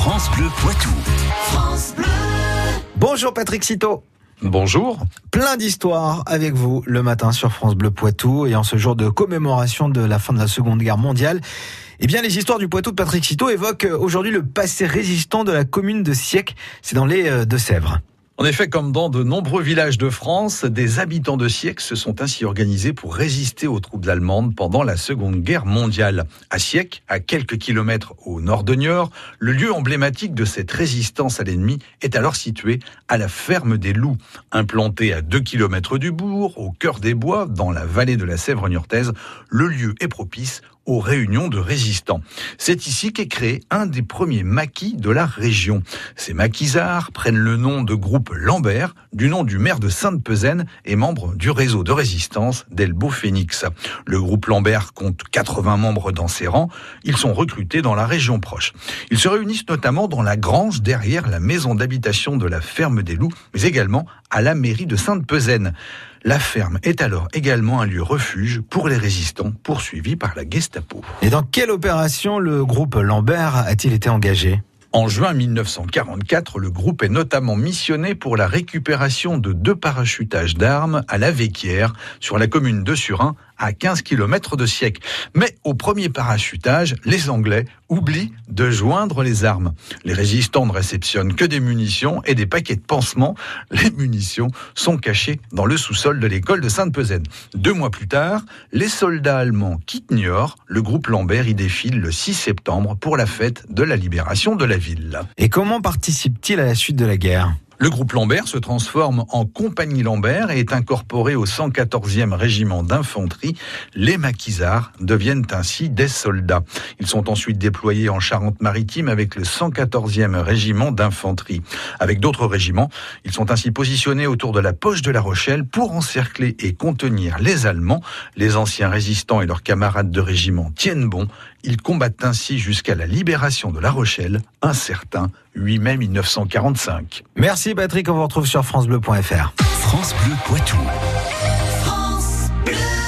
France Bleu Poitou. Bonjour Patrick Citeau. Bonjour. Plein d'histoires avec vous le matin sur France Bleu Poitou et en ce jour de commémoration de la fin de la Seconde Guerre mondiale. Eh bien, les histoires du Poitou de Patrick Citeau évoquent aujourd'hui le passé résistant de la commune de Siec. C'est dans les euh, Deux-Sèvres. En effet, comme dans de nombreux villages de France, des habitants de Sieck se sont ainsi organisés pour résister aux troupes allemandes pendant la Seconde Guerre mondiale. À Sieck, à quelques kilomètres au nord de Niort, le lieu emblématique de cette résistance à l'ennemi est alors situé à la ferme des Loups. Implanté à 2 kilomètres du bourg, au cœur des bois, dans la vallée de la Sèvre niortaise, le lieu est propice aux réunions de résistants. C'est ici qu'est créé un des premiers maquis de la région. Ces maquisards prennent le nom de groupe Lambert, du nom du maire de Sainte-Pezaine et membre du réseau de résistance d'Elbeau Phoenix. Le groupe Lambert compte 80 membres dans ses rangs. Ils sont recrutés dans la région proche. Ils se réunissent notamment dans la grange derrière la maison d'habitation de la ferme des loups, mais également à la mairie de Sainte-Pezaine. La ferme est alors également un lieu refuge pour les résistants poursuivis par la Gestapo. Et dans quelle opération le groupe Lambert a-t-il été engagé? En juin 1944, le groupe est notamment missionné pour la récupération de deux parachutages d'armes à la Véquière, sur la commune de Surin, à 15 km de siècle. Mais au premier parachutage, les Anglais oublient de joindre les armes. Les résistants ne réceptionnent que des munitions et des paquets de pansements. Les munitions sont cachées dans le sous-sol de l'école de Sainte-Pezaine. Deux mois plus tard, les soldats allemands quittent Niort. Le groupe Lambert y défile le 6 septembre pour la fête de la libération de la ville. Et comment participe-t-il à la suite de la guerre? Le groupe Lambert se transforme en compagnie Lambert et est incorporé au 114e régiment d'infanterie. Les maquisards deviennent ainsi des soldats. Ils sont ensuite déployés en Charente-Maritime avec le 114e régiment d'infanterie. Avec d'autres régiments, ils sont ainsi positionnés autour de la poche de la Rochelle pour encercler et contenir les Allemands. Les anciens résistants et leurs camarades de régiment tiennent bon. Ils combattent ainsi jusqu'à la libération de La Rochelle, un certain 8 mai 1945. Merci Patrick, on vous retrouve sur francebleu.fr. France Bleu Poitou.